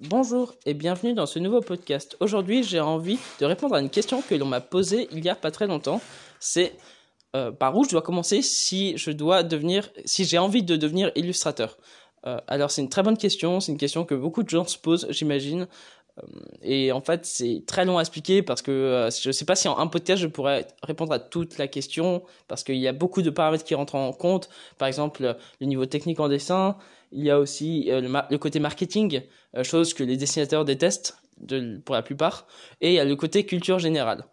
Bonjour et bienvenue dans ce nouveau podcast. Aujourd'hui, j'ai envie de répondre à une question que l'on m'a posée il y a pas très longtemps. C'est euh, par où je dois commencer si je dois devenir, j'ai envie de devenir illustrateur? Euh, alors c'est une très bonne question, c'est une question que beaucoup de gens se posent, j'imagine. Euh, et en fait, c'est très long à expliquer parce que je ne sais pas si en un podcast je pourrais répondre à toute la question parce qu'il y a beaucoup de paramètres qui rentrent en compte. Par exemple, le niveau technique en dessin. Il y a aussi le, côté marketing, chose que les dessinateurs détestent pour la plupart. Et il y a le côté culture générale.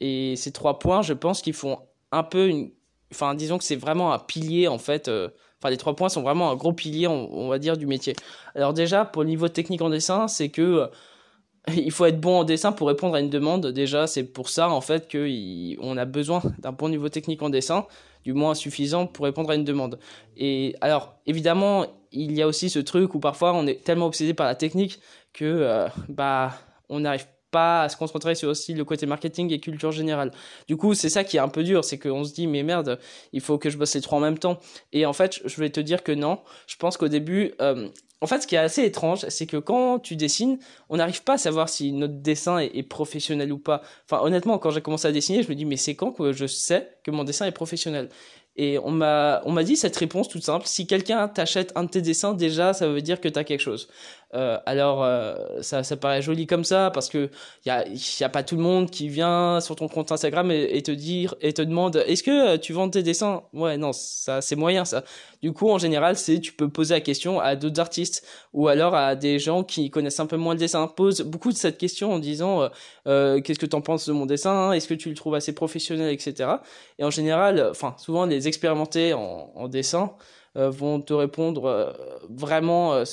Et ces trois points, je pense qu'ils font un peu une. Enfin, disons que c'est vraiment un pilier, en fait. Euh, enfin, les trois points sont vraiment un gros pilier, on, va dire, du métier. Alors, déjà, pour le niveau technique en dessin, c'est que. Il faut être bon en dessin pour répondre à une demande. Déjà, c'est pour ça, en fait, qu'on a besoin d'un bon niveau technique en dessin, du moins suffisant pour répondre à une demande. Et alors, évidemment, il y a aussi ce truc où parfois on est tellement obsédé par la technique que, euh, bah, on n'arrive pas à se concentrer sur aussi le côté marketing et culture générale. Du coup, c'est ça qui est un peu dur, c'est qu'on se dit, mais merde, il faut que je bosse les trois en même temps. Et en fait, je vais te dire que non. Je pense qu'au début, euh, en fait, ce qui est assez étrange, c'est que quand tu dessines, on n'arrive pas à savoir si notre dessin est, professionnel ou pas. Enfin, honnêtement, quand j'ai commencé à dessiner, je me dis, mais c'est quand que je sais que mon dessin est professionnel? Et on m'a on m'a dit cette réponse toute simple si quelqu'un t'achète un de tes dessins déjà ça veut dire que tu as quelque chose euh, alors euh, ça ça paraît joli comme ça parce que il y a y a pas tout le monde qui vient sur ton compte Instagram et, te dire et te demande est-ce que tu vends tes dessins? Ouais non ça c'est moyen ça. Du coup en général c'est tu peux poser la question à d'autres artistes ou alors à des gens qui connaissent un peu moins le dessin. Pose beaucoup de cette question en disant euh, euh qu'est-ce que tu en penses de mon dessin? Est-ce que tu le trouves assez professionnel etc et en général enfin souvent les expérimentés en, en dessin euh, vont te répondre euh, vraiment euh,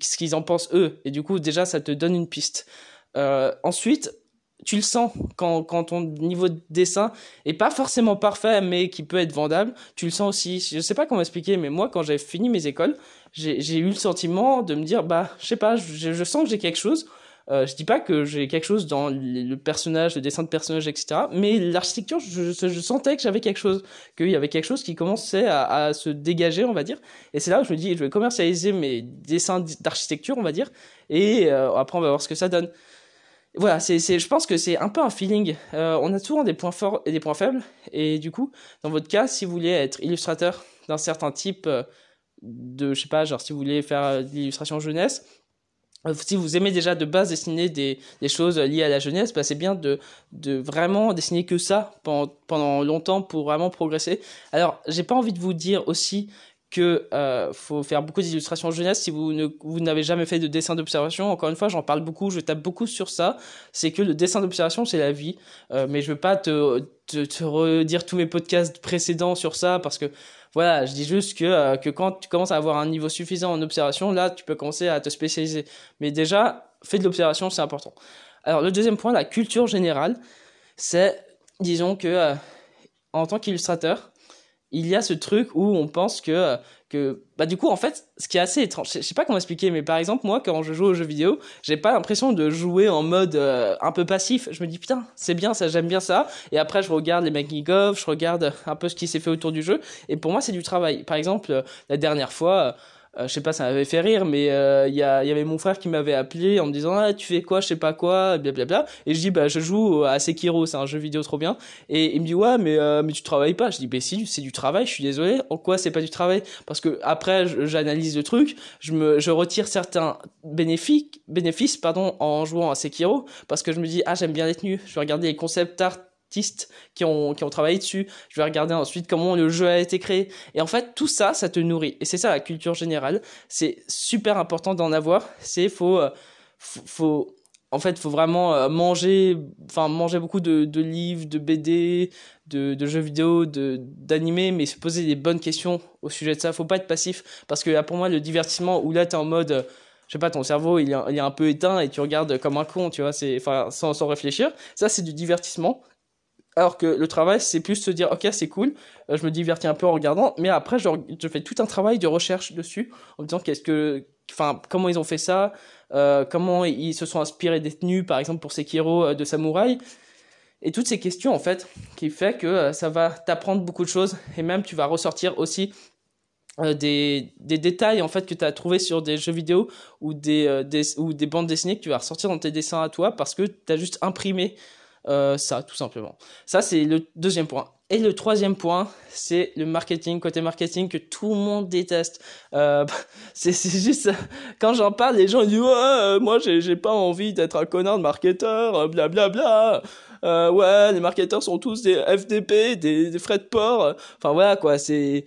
ce qu'ils en pensent eux. Et du coup, déjà, ça te donne une piste. ensuite, tu le sens quand, quand ton niveau de dessin est pas forcément parfait, mais qui peut être vendable. Tu le sens aussi. Je sais pas comment expliquer, mais moi, quand j'ai fini mes écoles, j'ai eu le sentiment de me dire, bah, je sais pas, je, je sens que j'ai quelque chose. Euh, je dis pas que j'ai quelque chose dans le personnage, le dessin de personnage, etc. Mais l'architecture, je, sentais que j'avais quelque chose, qu'il y avait quelque chose qui commençait à, se dégager, on va dire. Et c'est là où je me dis, je vais commercialiser mes dessins d'architecture, on va dire. Et euh, après, on va voir ce que ça donne. Voilà, c'est, je pense que c'est un peu un feeling. Euh, on a souvent des points forts et des points faibles. Et du coup, dans votre cas, si vous voulez être illustrateur d'un certain type euh, de, je sais pas, genre si vous voulez faire de l'illustration jeunesse, si vous aimez déjà de base dessiner des, des choses liées à la jeunesse, bah c'est bien de, de vraiment dessiner que ça pendant, pendant longtemps pour vraiment progresser. Alors, j'ai pas envie de vous dire aussi que euh, faut faire beaucoup d'illustrations jeunesse si vous ne vous n'avez jamais fait de dessin d'observation. Encore une fois, j'en parle beaucoup, je tape beaucoup sur ça. C'est que le dessin d'observation, c'est la vie. Euh, mais je veux pas te, te, te redire tous mes podcasts précédents sur ça parce que voilà, je dis juste que, euh, que quand tu commences à avoir un niveau suffisant en observation, là, tu peux commencer à te spécialiser. Mais déjà, fais de l'observation, c'est important. Alors, le deuxième point, la culture générale, c'est, disons que, euh, en tant qu'illustrateur, il y a ce truc où on pense que que bah du coup en fait ce qui est assez étrange je sais pas comment expliquer mais par exemple moi quand je joue aux jeux vidéo j'ai pas l'impression de jouer en mode euh, un peu passif. Je me dis putain c'est bien ça j'aime bien ça. Et après je regarde les making of je regarde un peu ce qui s'est fait autour du jeu. Et pour moi c'est du travail. Par exemple la dernière fois euh, je sais pas, ça m'avait fait rire, mais il euh, y, y avait mon frère qui m'avait appelé en me disant ah tu fais quoi, je sais pas quoi, blablabla. Et je dis bah je joue à Sekiro, c'est un jeu vidéo trop bien. Et il me dit ouais mais euh, mais tu travailles pas. Je dis bah si c'est du travail, je suis désolé. En quoi c'est pas du travail? Parce que après j'analyse le truc, je me je retire certains bénéfices bénéfices pardon en jouant à Sekiro parce que je me dis ah j'aime bien les tenues, je vais regarder les concept art qui ont, qui ont travaillé dessus. Je vais regarder ensuite comment le jeu a été créé. Et en fait, tout ça, ça te nourrit. Et c'est ça la culture générale. C'est super important d'en avoir. C'est faut, euh, faut, en fait, faut vraiment euh, manger, enfin manger beaucoup de, livres, de BD, de, jeux vidéo, de d'animés, mais se poser des bonnes questions au sujet de ça. Faut pas être passif parce que pour moi, le divertissement où là t'es en mode je sais pas, ton cerveau il est, un peu éteint et tu regardes comme un con, tu vois, enfin, sans, sans réfléchir. Ça, c'est du divertissement. Alors que le travail, c'est plus se dire, ok, c'est cool, euh, je me divertis un peu en regardant, mais après, je, fais tout un travail de recherche dessus, en me disant qu'est-ce que, enfin, comment ils ont fait ça, euh, comment ils se sont inspirés des tenues, par exemple pour Sekiro euh, de samouraï, et toutes ces questions en fait, qui fait que ça va t'apprendre beaucoup de choses, et même tu vas ressortir aussi euh, des, détails en fait que tu as trouvé sur des jeux vidéo ou des, euh, des, ou des bandes dessinées que tu vas ressortir dans tes dessins à toi parce que tu as juste imprimé euh, ça tout simplement. Ça c'est le deuxième point. Et le troisième point, c'est le marketing, côté marketing que tout le monde déteste. Euh, c'est juste, quand j'en parle, les gens disent ouais, moi j'ai pas envie d'être un connard de marketeur, blablabla. Bla, bla. Euh, ouais, les marketeurs sont tous des FDP, des, des frais de port. Enfin voilà quoi, c'est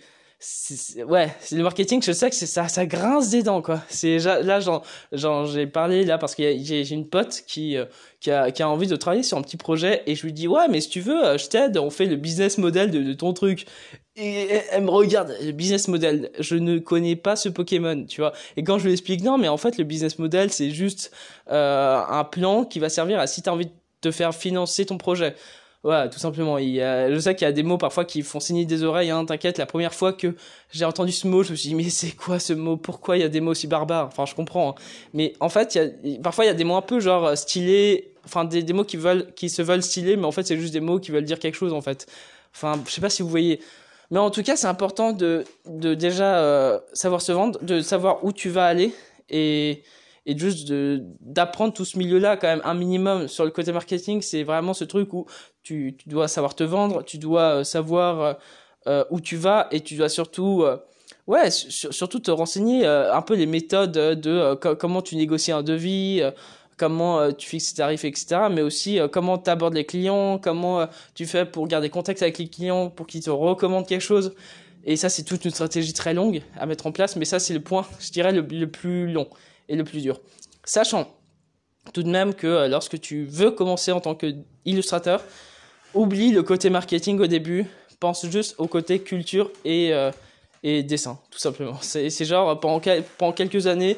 ouais, c'est le marketing, je sais que c'est ça, ça grince des dents, quoi. C'est, là, j'en, j'ai parlé, là, parce que j'ai, une pote qui, euh, qui a, qui a envie de travailler sur un petit projet, et je lui dis, ouais, mais si tu veux, euh, je t'aide, on fait le business model de, ton truc. Et elle me regarde, le business model, je ne connais pas ce Pokémon, tu vois. Et quand je lui explique, non, mais en fait, le business model, c'est juste euh, un plan qui va servir à si tu as envie de te faire financer ton projet. Voilà, tout simplement. Il y a, je sais qu'il y a des mots parfois qui font signer des oreilles, hein, t'inquiète. La première fois que j'ai entendu ce mot, je me suis dit, mais c'est quoi ce mot? Pourquoi il y a des mots aussi barbares? Enfin, je comprends. Hein. Mais en fait, il y a, parfois, il y a des mots un peu genre euh, stylés, enfin, des, des mots qui, veulent, qui se veulent stylés, mais en fait, c'est juste des mots qui veulent dire quelque chose, en fait. Enfin, je sais pas si vous voyez. Mais en tout cas, c'est important de, de déjà euh, savoir se vendre, de savoir où tu vas aller et et juste de d'apprendre tout ce milieu-là quand même un minimum sur le côté marketing, c'est vraiment ce truc où tu, tu dois savoir te vendre, tu dois euh, savoir euh, euh, où tu vas et tu dois surtout ouais surtout te renseigner un peu les méthodes de comment tu négocies un devis comment tu fixes tes tarifs, etc. Mais aussi comment tu abordes les clients, comment tu fais pour garder contact avec les clients, pour qu'ils te recommandent quelque chose. Et ça, c'est toute une stratégie très longue à mettre en place, mais ça, c'est le point, je dirais, le, le plus long et le plus dur. Sachant tout de même que euh, lorsque tu veux commencer en tant qu'illustrateur, oublie le côté marketing au début, pense juste au côté culture et, euh, et dessin, tout simplement. C'est genre, pendant, pendant quelques années,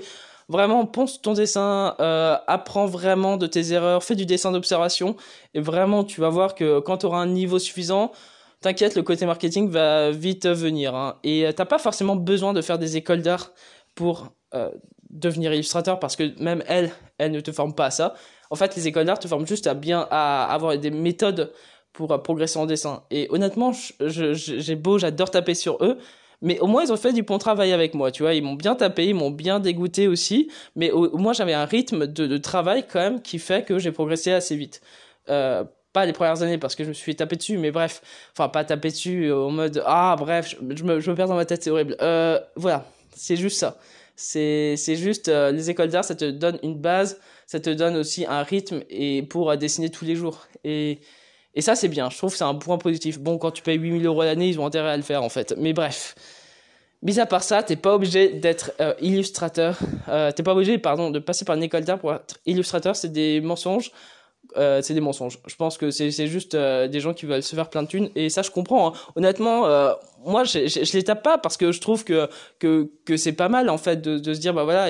vraiment pense ton dessin, euh, apprends vraiment de tes erreurs, fais du dessin d'observation, et vraiment tu vas voir que quand tu auras un niveau suffisant, t'inquiète, le côté marketing va vite venir. Hein. Et t'as pas forcément besoin de faire des écoles d'art pour devenir illustrateur parce que même elle, elle ne te forme pas à ça. En fait, les écoles d'art te forment juste à bien à avoir des méthodes pour progresser en dessin. Et honnêtement, j'ai beau, j'adore taper sur eux, mais au moins ils ont fait du bon travail avec moi, tu vois. Ils m'ont bien tapé, ils m'ont bien dégoûté aussi, mais au, moins j'avais un rythme de, travail quand même qui fait que j'ai progressé assez vite. Euh, pas les premières années parce que je me suis taper dessus, mais bref, enfin pas taper dessus en mode ah bref, je, me, je me perds dans ma tête, c'est horrible. Euh, voilà, c'est juste ça. C'est, juste, euh, les écoles d'art, ça te donne une base, ça te donne aussi un rythme et pour euh, dessiner tous les jours. Et, et ça, c'est bien. Je trouve que c'est un point positif. Bon, quand tu payes 8000 euros l'année, ils ont intérêt à le faire, en fait. Mais bref. Mis à part ça, t'es pas obligé d'être euh, illustrateur. Euh, t'es pas obligé, pardon, de passer par une école d'art pour être illustrateur. C'est des mensonges. Euh, c'est des mensonges. Je pense que c'est juste euh, des gens qui veulent se faire plein de thunes et ça je comprends. Hein. Honnêtement, euh, moi je, je, les tape pas parce que je trouve que que que c'est pas mal en fait de, de se dire bah voilà,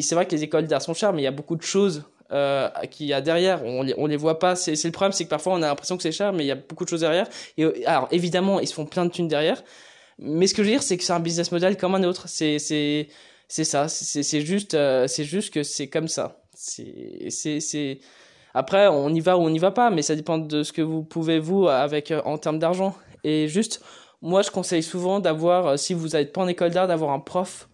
c'est vrai que les écoles d'art sont chères mais il y a beaucoup de choses euh, qu'il y a derrière. On les, on les voit pas. C'est le problème, c'est que parfois on a l'impression que c'est cher mais il y a beaucoup de choses derrière. Et alors évidemment ils se font plein de thunes derrière. Mais ce que je veux dire c'est que c'est un business model comme un autre. C'est c'est ça. C'est juste juste que c'est comme ça. C'est après, on y va ou on n'y va pas, mais ça dépend de ce que vous pouvez, vous, avec, euh, en termes d'argent. Et juste, moi, je conseille souvent d'avoir, euh, si vous n'êtes pas en école d'art, d'avoir un prof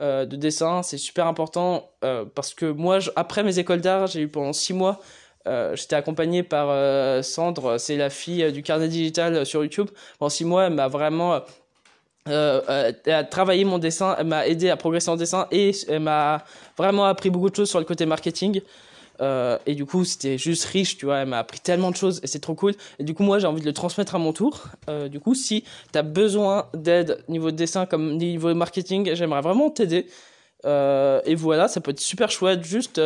euh, de dessin. C'est super important parce que moi, après mes écoles d'art, j'ai eu pendant six mois, j'étais accompagné par Sandre, c'est la fille du carnet digital sur YouTube. Pendant six mois, elle m'a vraiment euh, travaillé mon dessin, elle m'a aidé à progresser en dessin et elle m'a vraiment appris beaucoup de choses sur le côté marketing. Euh, et du coup, c'était juste riche, tu vois. Elle m'a appris tellement de choses et c'est trop cool. Et du coup, moi, j'ai envie de le transmettre à mon tour. Euh, du coup, si tu as besoin d'aide niveau dessin comme niveau marketing, j'aimerais vraiment t'aider. Euh, et voilà, ça peut être super chouette, juste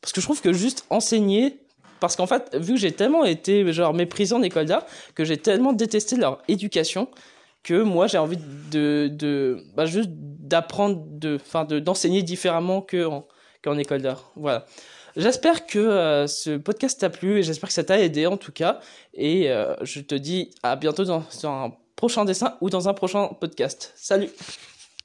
parce que je trouve que juste enseigner, parce qu'en fait, vu que j'ai tellement été genre méprisé en école d'art, que j'ai tellement détesté leur éducation, que moi j'ai envie de, de bah, juste d'apprendre, de, enfin, de d'enseigner différemment que qu'en école d'art. Voilà. J'espère que euh, ce podcast t'a plu et j'espère que ça t'a aidé en tout cas. Et euh, je te dis à bientôt dans, dans un prochain dessin ou dans un prochain podcast. Salut